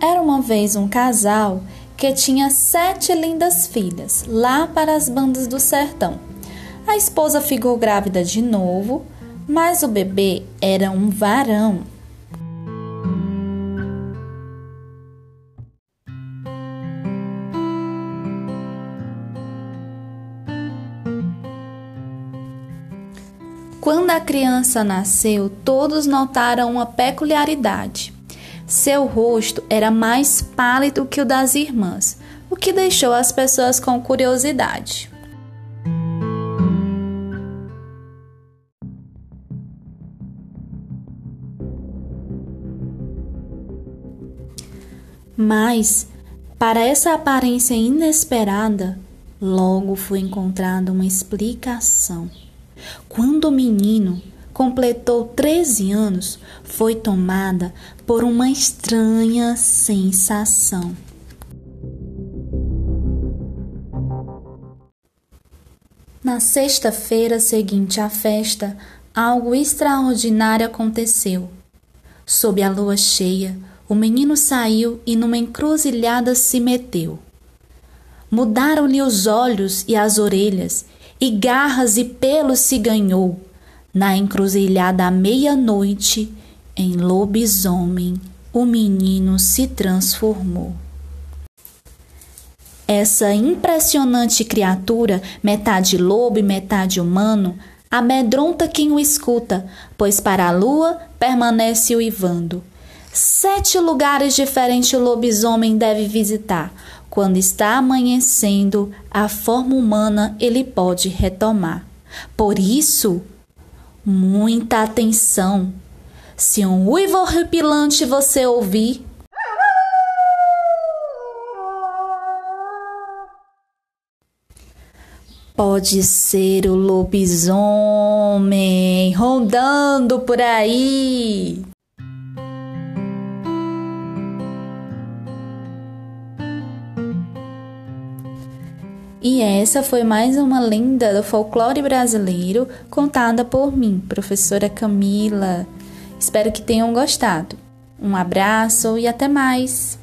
Era uma vez um casal que tinha sete lindas filhas, lá para as bandas do sertão. A esposa ficou grávida de novo, mas o bebê era um varão. Quando a criança nasceu, todos notaram uma peculiaridade. Seu rosto era mais pálido que o das irmãs, o que deixou as pessoas com curiosidade. Mas, para essa aparência inesperada, logo foi encontrada uma explicação. Quando o menino completou 13 anos, foi tomada por uma estranha sensação. Na sexta-feira seguinte à festa, algo extraordinário aconteceu. Sob a lua cheia, o menino saiu e numa encruzilhada se meteu. Mudaram-lhe os olhos e as orelhas, e garras e pelos se ganhou. Na encruzilhada à meia-noite, em lobisomem, o menino se transformou. Essa impressionante criatura, metade lobo e metade humano, amedronta quem o escuta, pois para a lua permanece o Ivando. Sete lugares diferentes o lobisomem deve visitar. Quando está amanhecendo, a forma humana ele pode retomar. Por isso, muita atenção. Se um uivo horripilante você ouvir, Pode ser o lobisomem rondando por aí. E essa foi mais uma lenda do folclore brasileiro contada por mim, professora Camila. Espero que tenham gostado. Um abraço e até mais!